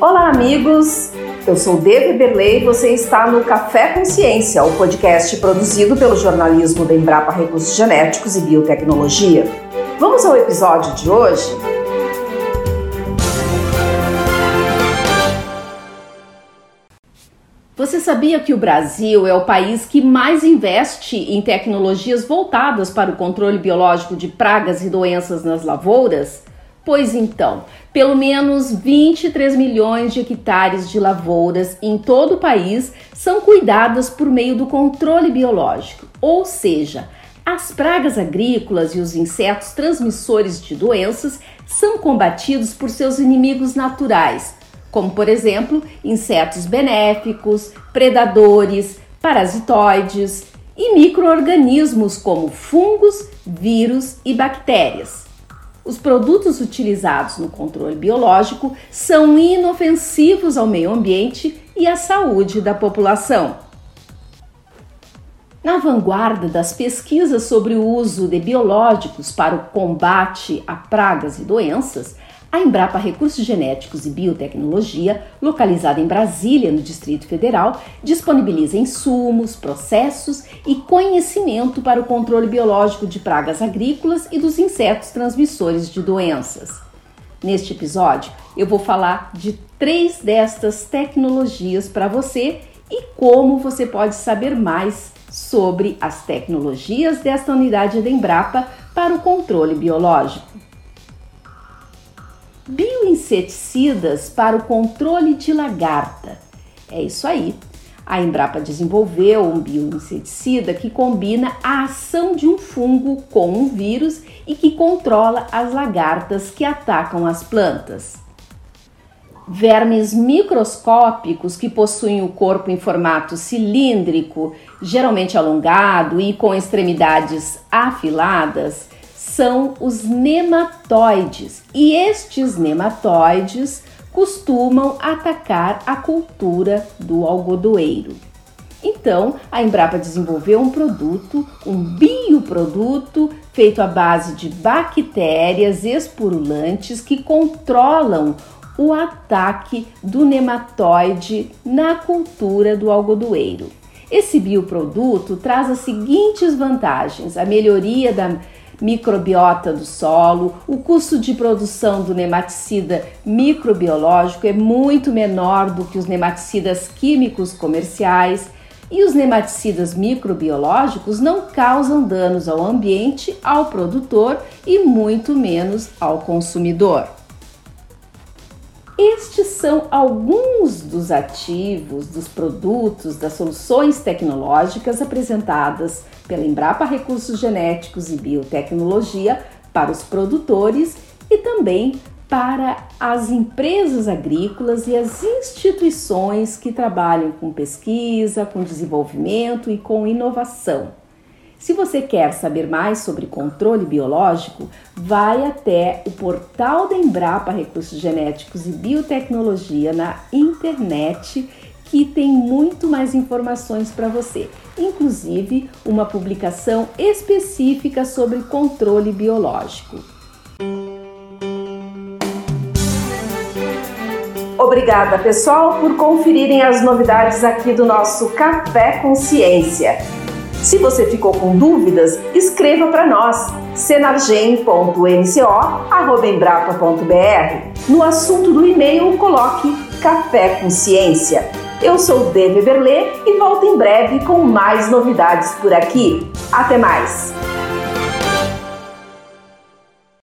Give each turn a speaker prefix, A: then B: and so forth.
A: Olá, amigos! Eu sou Deve Berlei e você está no Café Consciência, o podcast produzido pelo jornalismo da Embrapa Recursos Genéticos e Biotecnologia. Vamos ao episódio de hoje? Você sabia que o Brasil é o país que mais investe em tecnologias voltadas para o controle biológico de pragas e doenças nas lavouras? Pois então, pelo menos 23 milhões de hectares de lavouras em todo o país são cuidadas por meio do controle biológico, ou seja, as pragas agrícolas e os insetos transmissores de doenças são combatidos por seus inimigos naturais, como por exemplo insetos benéficos, predadores, parasitoides e microorganismos como fungos, vírus e bactérias. Os produtos utilizados no controle biológico são inofensivos ao meio ambiente e à saúde da população. Na vanguarda das pesquisas sobre o uso de biológicos para o combate a pragas e doenças, a Embrapa Recursos Genéticos e Biotecnologia, localizada em Brasília, no Distrito Federal, disponibiliza insumos, processos e conhecimento para o controle biológico de pragas agrícolas e dos insetos transmissores de doenças. Neste episódio, eu vou falar de três destas tecnologias para você e como você pode saber mais sobre as tecnologias desta unidade da Embrapa para o controle biológico bioinseticidas para o controle de lagarta. É isso aí. A Embrapa desenvolveu um bioinseticida que combina a ação de um fungo com um vírus e que controla as lagartas que atacam as plantas. Vermes microscópicos que possuem o corpo em formato cilíndrico, geralmente alongado e com extremidades afiladas, são os nematóides, e estes nematóides costumam atacar a cultura do algodoeiro. Então, a Embrapa desenvolveu um produto, um bioproduto feito à base de bactérias esporulantes que controlam o ataque do nematóide na cultura do algodoeiro. Esse bioproduto traz as seguintes vantagens: a melhoria da microbiota do solo, o custo de produção do nematicida microbiológico é muito menor do que os nematicidas químicos comerciais. E os nematicidas microbiológicos não causam danos ao ambiente, ao produtor e muito menos ao consumidor. Estes são alguns dos ativos, dos produtos, das soluções tecnológicas apresentadas pela Embrapa Recursos Genéticos e Biotecnologia para os produtores e também para as empresas agrícolas e as instituições que trabalham com pesquisa, com desenvolvimento e com inovação. Se você quer saber mais sobre controle biológico, vai até o portal da Embrapa Recursos Genéticos e Biotecnologia na internet que tem muito mais informações para você, inclusive uma publicação específica sobre controle biológico. Obrigada, pessoal, por conferirem as novidades aqui do nosso Café Consciência. Se você ficou com dúvidas, escreva para nós senargem.nco@embrapa.br. No assunto do e-mail, coloque Café Consciência eu sou Deve Berlê e volto em breve com mais novidades por aqui. Até mais!